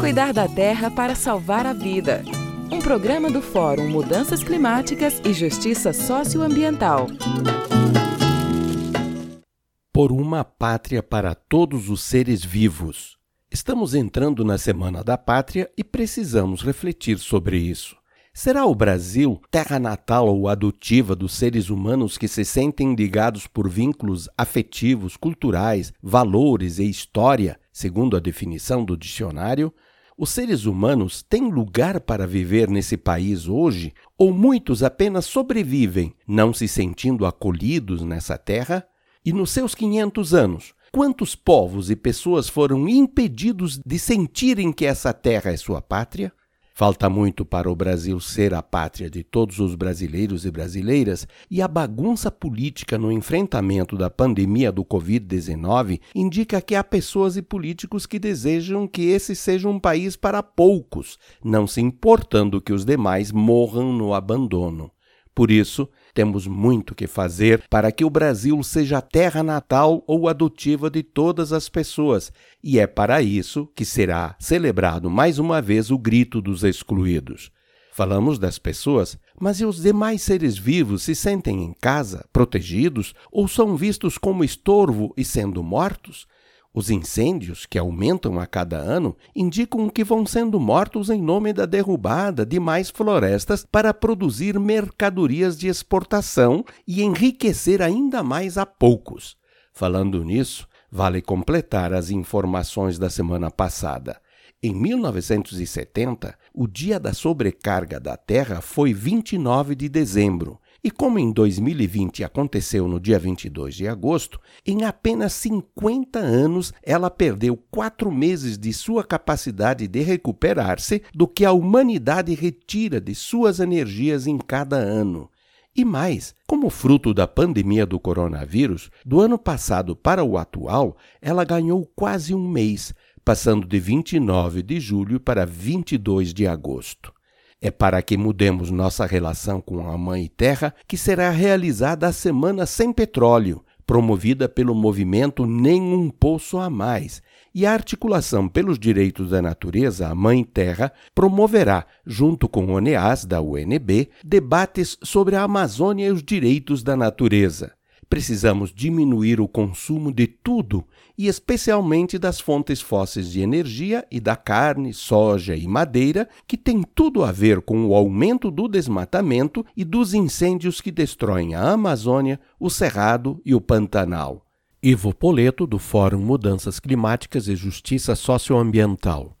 Cuidar da terra para salvar a vida. Um programa do Fórum Mudanças Climáticas e Justiça Socioambiental. Por uma pátria para todos os seres vivos. Estamos entrando na Semana da Pátria e precisamos refletir sobre isso. Será o Brasil terra natal ou adotiva dos seres humanos que se sentem ligados por vínculos afetivos, culturais, valores e história, segundo a definição do dicionário? Os seres humanos têm lugar para viver nesse país hoje ou muitos apenas sobrevivem, não se sentindo acolhidos nessa terra? E nos seus 500 anos, quantos povos e pessoas foram impedidos de sentirem que essa terra é sua pátria? Falta muito para o Brasil ser a pátria de todos os brasileiros e brasileiras, e a bagunça política no enfrentamento da pandemia do Covid-19 indica que há pessoas e políticos que desejam que esse seja um país para poucos, não se importando que os demais morram no abandono. Por isso, temos muito que fazer para que o Brasil seja a terra natal ou adotiva de todas as pessoas, e é para isso que será celebrado mais uma vez o Grito dos Excluídos. Falamos das pessoas, mas e os demais seres vivos se sentem em casa, protegidos, ou são vistos como estorvo e sendo mortos? Os incêndios, que aumentam a cada ano, indicam que vão sendo mortos em nome da derrubada de mais florestas para produzir mercadorias de exportação e enriquecer ainda mais a poucos. Falando nisso, vale completar as informações da semana passada. Em 1970, o dia da sobrecarga da Terra foi 29 de dezembro e como em 2020 aconteceu no dia 22 de agosto, em apenas 50 anos ela perdeu quatro meses de sua capacidade de recuperar-se do que a humanidade retira de suas energias em cada ano. E mais, como fruto da pandemia do coronavírus, do ano passado para o atual, ela ganhou quase um mês, passando de 29 de julho para 22 de agosto. É para que mudemos nossa relação com a Mãe Terra que será realizada a Semana Sem Petróleo, promovida pelo movimento Nenhum Poço a Mais. E a Articulação pelos Direitos da Natureza, a Mãe Terra, promoverá, junto com o ONEAS da UNB, debates sobre a Amazônia e os direitos da natureza. Precisamos diminuir o consumo de tudo e especialmente das fontes fósseis de energia e da carne, soja e madeira, que tem tudo a ver com o aumento do desmatamento e dos incêndios que destroem a Amazônia, o Cerrado e o Pantanal. Ivo Poleto, do Fórum Mudanças Climáticas e Justiça Socioambiental.